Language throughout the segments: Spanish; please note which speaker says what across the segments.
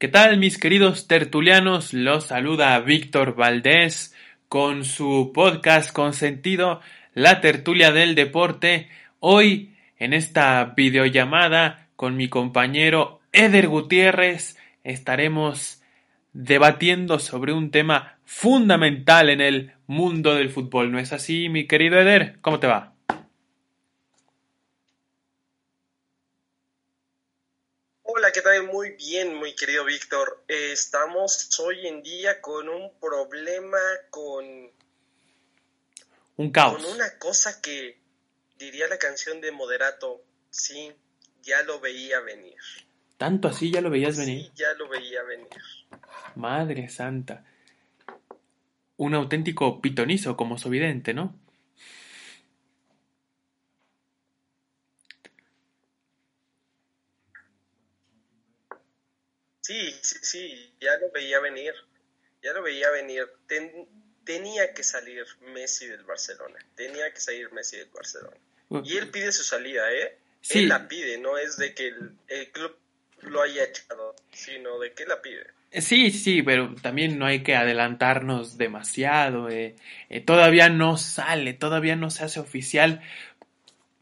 Speaker 1: ¿Qué tal mis queridos tertulianos? Los saluda Víctor Valdés con su podcast con sentido La tertulia del deporte. Hoy en esta videollamada con mi compañero Eder Gutiérrez estaremos debatiendo sobre un tema fundamental en el mundo del fútbol. ¿No es así, mi querido Eder? ¿Cómo te va?
Speaker 2: Muy bien, muy querido Víctor. Eh, estamos hoy en día con un problema, con...
Speaker 1: Un caos.
Speaker 2: Con una cosa que diría la canción de Moderato, sí, ya lo veía venir.
Speaker 1: ¿Tanto así ya lo veías venir?
Speaker 2: Sí, ya lo veía venir.
Speaker 1: Madre santa. Un auténtico pitonizo como su vidente, ¿no?
Speaker 2: Sí, sí, sí, ya lo veía venir. Ya lo veía venir. tenía que salir Messi del Barcelona. Tenía que salir Messi del Barcelona. Y él pide su salida, ¿eh? Sí. Él la pide, no es de que el, club lo haya echado, sino de que la pide.
Speaker 1: Sí, sí, pero también no hay que adelantarnos demasiado. Eh. Eh, todavía no sale, todavía no se hace oficial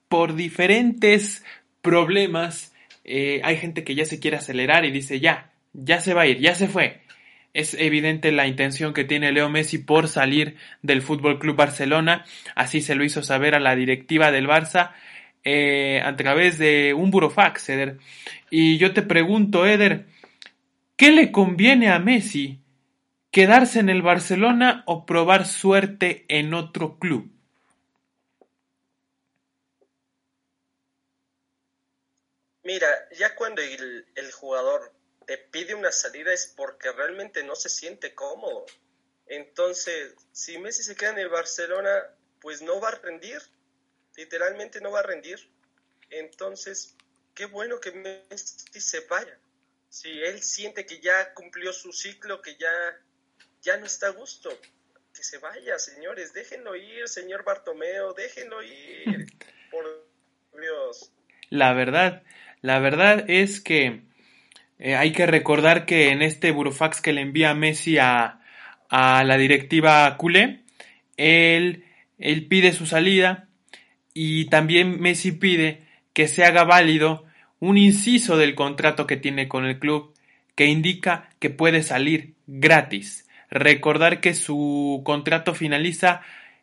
Speaker 1: por diferentes problemas. Eh, hay gente que ya se quiere acelerar y dice ya, ya se va a ir, ya se fue. Es evidente la intención que tiene Leo Messi por salir del Fútbol Club Barcelona. Así se lo hizo saber a la directiva del Barça eh, a través de un burofax, Eder. Y yo te pregunto, Eder, ¿qué le conviene a Messi? ¿Quedarse en el Barcelona o probar suerte en otro club?
Speaker 2: Mira, ya cuando el, el jugador te pide una salida es porque realmente no se siente cómodo. Entonces, si Messi se queda en el Barcelona, pues no va a rendir. Literalmente no va a rendir. Entonces, qué bueno que Messi se vaya. Si él siente que ya cumplió su ciclo, que ya, ya no está a gusto, que se vaya, señores. Déjenlo ir, señor Bartomeo, déjenlo ir. Por Dios.
Speaker 1: La verdad, la verdad es que eh, hay que recordar que en este burofax que le envía Messi a, a la directiva culé, él, él pide su salida y también Messi pide que se haga válido un inciso del contrato que tiene con el club que indica que puede salir gratis. Recordar que su contrato finaliza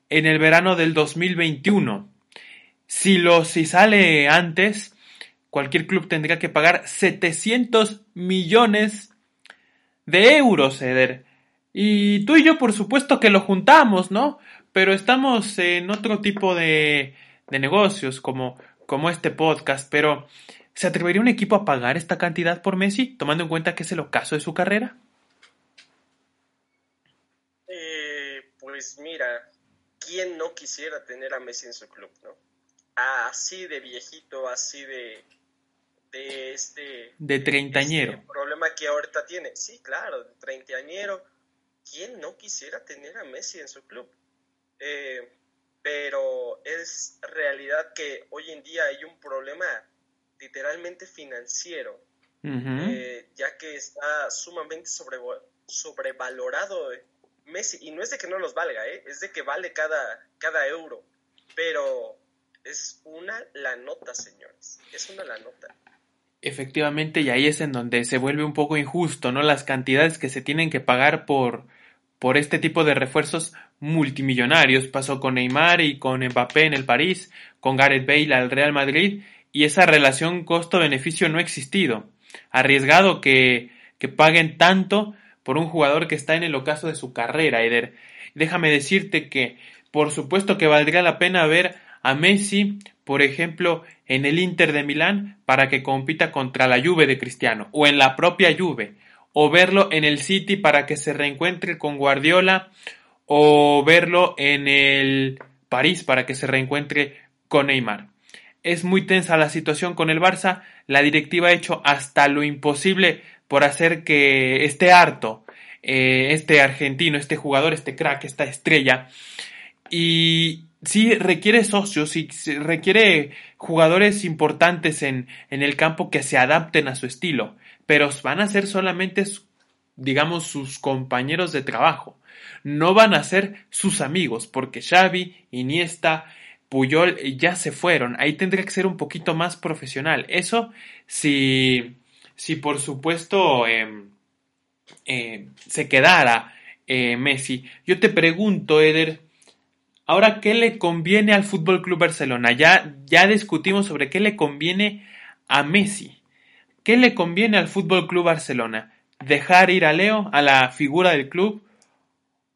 Speaker 1: en el verano del 2021. Si lo si sale antes, cualquier club tendría que pagar 700 millones de euros, Eder. Y tú y yo, por supuesto que lo juntamos, ¿no? Pero estamos en otro tipo de, de negocios, como, como este podcast. Pero, ¿se atrevería un equipo a pagar esta cantidad por Messi, tomando en cuenta que es el ocaso de su carrera?
Speaker 2: Eh, pues mira, ¿quién no quisiera tener a Messi en su club, no? Así de viejito, así de, de este...
Speaker 1: De treintañero.
Speaker 2: Este problema que ahorita tiene. Sí, claro, de treintañero. ¿Quién no quisiera tener a Messi en su club? Eh, pero es realidad que hoy en día hay un problema literalmente financiero, eh, ya que está sumamente sobre, sobrevalorado Messi. Y no es de que no los valga, ¿eh? es de que vale cada, cada euro. Pero es una la nota, señores. Es una la nota.
Speaker 1: Efectivamente, y ahí es en donde se vuelve un poco injusto, ¿no? Las cantidades que se tienen que pagar por, por este tipo de refuerzos multimillonarios. Pasó con Neymar y con Mbappé en el París, con Gareth Bale al Real Madrid, y esa relación costo-beneficio no ha existido. Arriesgado que, que paguen tanto por un jugador que está en el ocaso de su carrera, Eder. Déjame decirte que, por supuesto que valdría la pena ver a Messi, por ejemplo, en el Inter de Milán para que compita contra la Juve de Cristiano o en la propia Juve o verlo en el City para que se reencuentre con Guardiola o verlo en el París para que se reencuentre con Neymar. Es muy tensa la situación con el Barça, la directiva ha hecho hasta lo imposible por hacer que esté harto eh, este argentino, este jugador, este crack, esta estrella y sí requiere socios y requiere jugadores importantes en, en el campo que se adapten a su estilo. pero van a ser solamente, digamos, sus compañeros de trabajo. No van a ser sus amigos, porque Xavi, Iniesta, Puyol ya se fueron. Ahí tendría que ser un poquito más profesional. Eso, si, si por supuesto em, eh, se quedara eh, Messi. Yo te pregunto, Eder, ahora, ¿qué le conviene al Fútbol Club Barcelona? Ya, ya discutimos sobre qué le conviene a Messi. ¿Qué le conviene al Fútbol Club Barcelona? ¿Dejar ir a Leo, a la figura del club,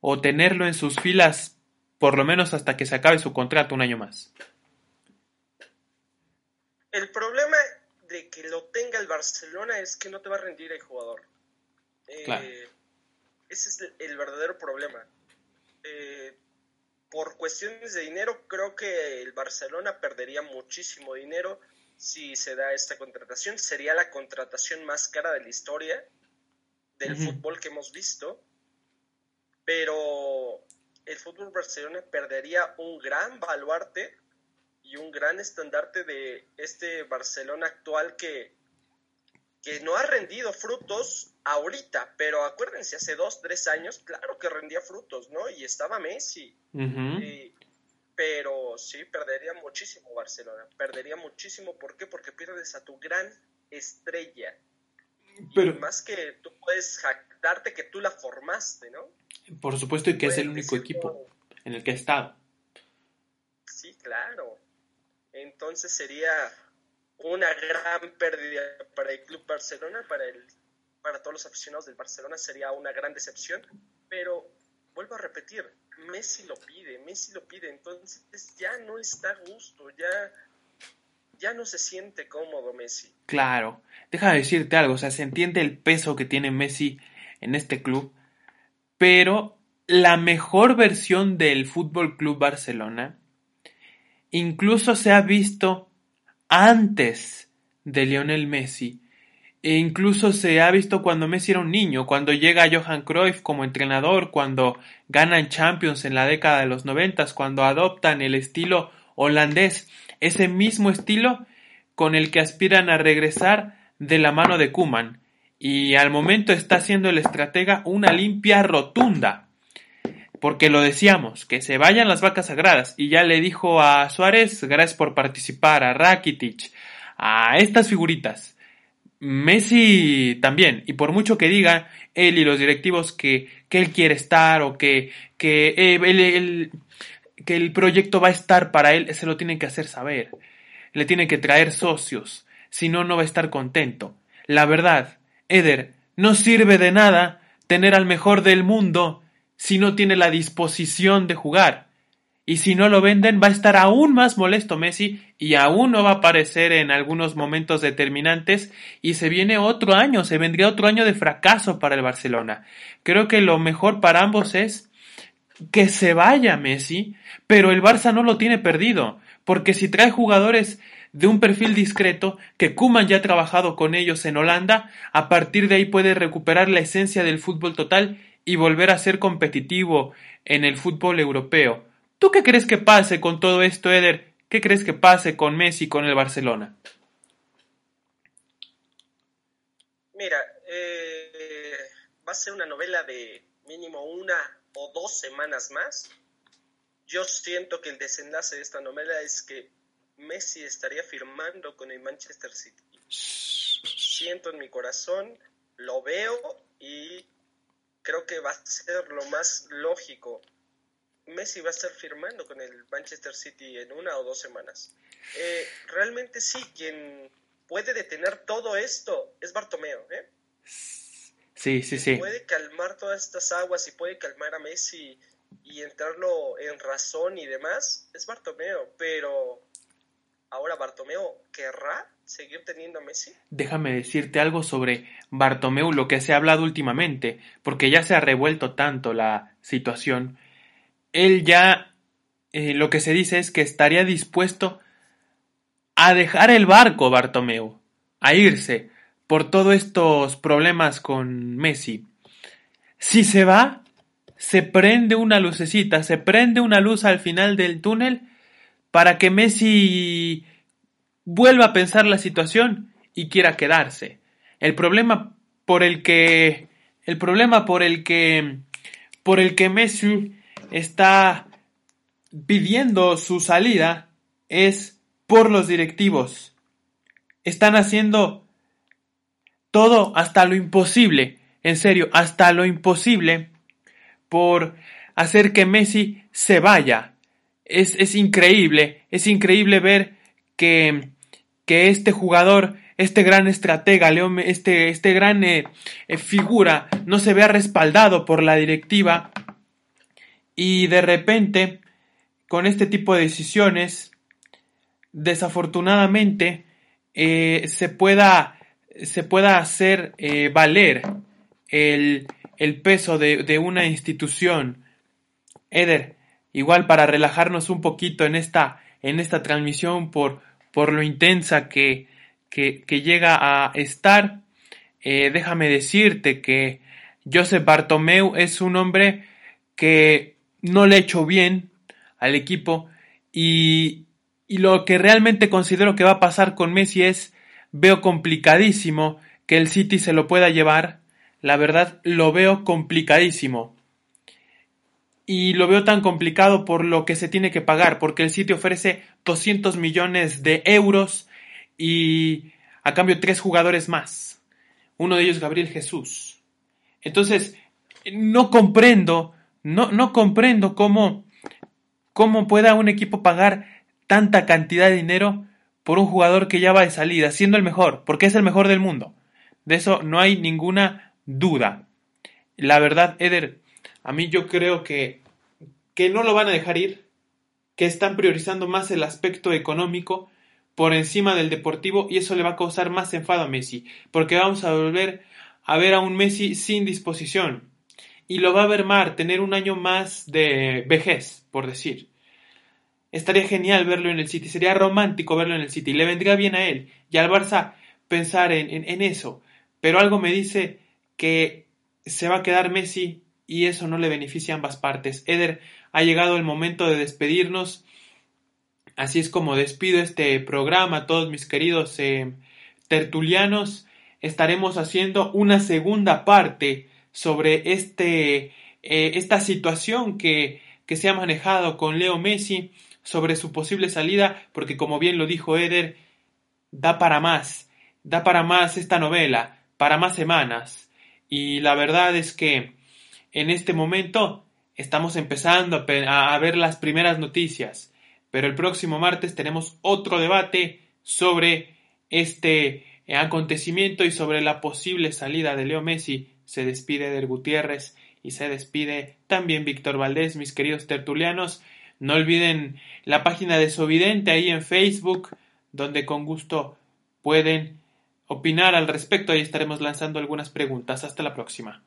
Speaker 1: o tenerlo en sus filas por lo menos hasta que se acabe su contrato un año más?
Speaker 2: El problema de que lo tenga el Barcelona es que no te va a rendir el jugador. Eh, ese es el verdadero problema. Eh, por cuestiones de dinero, creo que el Barcelona perdería muchísimo dinero si se da esta contratación. Sería la contratación más cara de la historia del fútbol que hemos visto. Pero el fútbol Barcelona perdería un gran baluarte y un gran estandarte de este Barcelona actual que, que no ha rendido frutos ahorita, pero acuérdense, hace dos, tres años, claro que rendía frutos, ¿no? Y estaba Messi. pero sí, perdería muchísimo Barcelona, perdería muchísimo, ¿por qué? Porque pierdes a tu gran estrella. Pero, y más que tú puedes jactarte que tú la formaste, ¿no?
Speaker 1: Por supuesto, y que es el único equipo en el que ha estado.
Speaker 2: Sí, claro. Entonces sería una gran pérdida para el Club Barcelona, para el para todos los aficionados del Barcelona sería una gran decepción, pero vuelvo a repetir, Messi lo pide, Messi lo pide, entonces ya no está a gusto, ya, ya no se siente cómodo Messi.
Speaker 1: Claro, déjame decirte algo, o sea, se entiende el peso que tiene Messi en este club, pero la mejor versión del Fútbol Club Barcelona incluso se ha visto antes de Lionel Messi e incluso se ha visto cuando Messi era un niño, cuando llega Johan Cruyff como entrenador, cuando ganan Champions en la década de los noventas, cuando adoptan el estilo holandés, ese mismo estilo con el que aspiran a regresar de la mano de Kuman. Y al momento está haciendo el estratega una limpia rotunda. Porque lo decíamos, que se vayan las vacas sagradas. Y ya le dijo a Suárez, gracias por participar, a Rakitic, a estas figuritas Messi también, y por mucho que diga él y los directivos que, que él quiere estar o que, que, eh, que el proyecto va a estar para él, se lo tienen que hacer saber. Le tienen que traer socios, si no, no va a estar contento. La verdad, Eder, no sirve de nada tener al mejor del mundo si no tiene la disposición de jugar. Y si no lo venden, va a estar aún más molesto Messi y aún no va a aparecer en algunos momentos determinantes y se viene otro año, se vendría otro año de fracaso para el Barcelona. Creo que lo mejor para ambos es que se vaya Messi, pero el Barça no lo tiene perdido, porque si trae jugadores de un perfil discreto, que Kuman ya ha trabajado con ellos en Holanda, a partir de ahí puede recuperar la esencia del fútbol total y volver a ser competitivo en el fútbol europeo. ¿Tú qué crees que pase con todo esto, Eder? ¿Qué crees que pase con Messi con el Barcelona?
Speaker 2: Mira, eh, va a ser una novela de mínimo una o dos semanas más. Yo siento que el desenlace de esta novela es que Messi estaría firmando con el Manchester City. Siento en mi corazón, lo veo y creo que va a ser lo más lógico Messi va a estar firmando con el Manchester City en una o dos semanas. Eh, realmente sí, quien puede detener todo esto es Bartomeo. ¿eh?
Speaker 1: Sí, sí, sí.
Speaker 2: Puede calmar todas estas aguas y puede calmar a Messi y entrarlo en razón y demás, es Bartomeo, pero ahora Bartomeo querrá seguir teniendo a Messi.
Speaker 1: Déjame decirte algo sobre Bartomeu, lo que se ha hablado últimamente, porque ya se ha revuelto tanto la situación él ya eh, lo que se dice es que estaría dispuesto a dejar el barco, Bartomeu, a irse por todos estos problemas con Messi. Si se va, se prende una lucecita, se prende una luz al final del túnel para que Messi vuelva a pensar la situación y quiera quedarse. el problema por el que el problema por el que por el que Messi está pidiendo su salida es por los directivos. Están haciendo todo hasta lo imposible, en serio, hasta lo imposible por hacer que Messi se vaya. Es, es increíble, es increíble ver que, que este jugador este gran estratega, este, este gran eh, eh, figura, no se vea respaldado por la directiva y de repente, con este tipo de decisiones, desafortunadamente, eh, se, pueda, se pueda hacer valer el, el peso de, de, una institución. Eder, igual para relajarnos un poquito en esta, en esta transmisión por, por lo intensa que, que, llega a estar, eh, déjame decirte que Joseph Bartomeu es un hombre que no le hecho bien al equipo y, y lo que realmente considero que va a pasar con Messi es, veo complicadísimo que el City se lo pueda llevar, la verdad lo veo complicadísimo. Y lo veo tan complicado por lo que se tiene que pagar, porque el City ofrece 200 millones de euros y a cambio tres jugadores más. Uno de ellos Gabriel Jesús. Entonces, no comprendo, no, no comprendo cómo, cómo pueda un equipo pagar tanta cantidad de dinero por un jugador que ya va de salida, siendo el mejor, porque es el mejor del mundo. De eso no hay ninguna duda. La verdad, Eder, a mí yo creo que, que no lo van a dejar ir, que están priorizando más el aspecto económico por encima del deportivo y eso le va a causar más enfado a Messi, porque vamos a volver a ver a un Messi sin disposición y lo va a ver mal tener un año más de vejez, por decir. Estaría genial verlo en el City, sería romántico verlo en el City, le vendría bien a él y al Barça pensar en, en eso, pero algo me dice que se va a quedar Messi y eso no le beneficia a ambas partes. Eder, ha llegado el momento de despedirnos. Así es como despido este programa, todos mis queridos eh, tertulianos. Estaremos haciendo una segunda parte sobre este, eh, esta situación que, que se ha manejado con Leo Messi, sobre su posible salida, porque como bien lo dijo Eder, da para más, da para más esta novela, para más semanas. Y la verdad es que en este momento estamos empezando a ver las primeras noticias. Pero el próximo martes tenemos otro debate sobre este acontecimiento y sobre la posible salida de Leo Messi. Se despide del Gutiérrez y se despide también Víctor Valdés, mis queridos tertulianos. No olviden la página de Sovidente ahí en Facebook, donde con gusto pueden opinar al respecto. Ahí estaremos lanzando algunas preguntas. Hasta la próxima.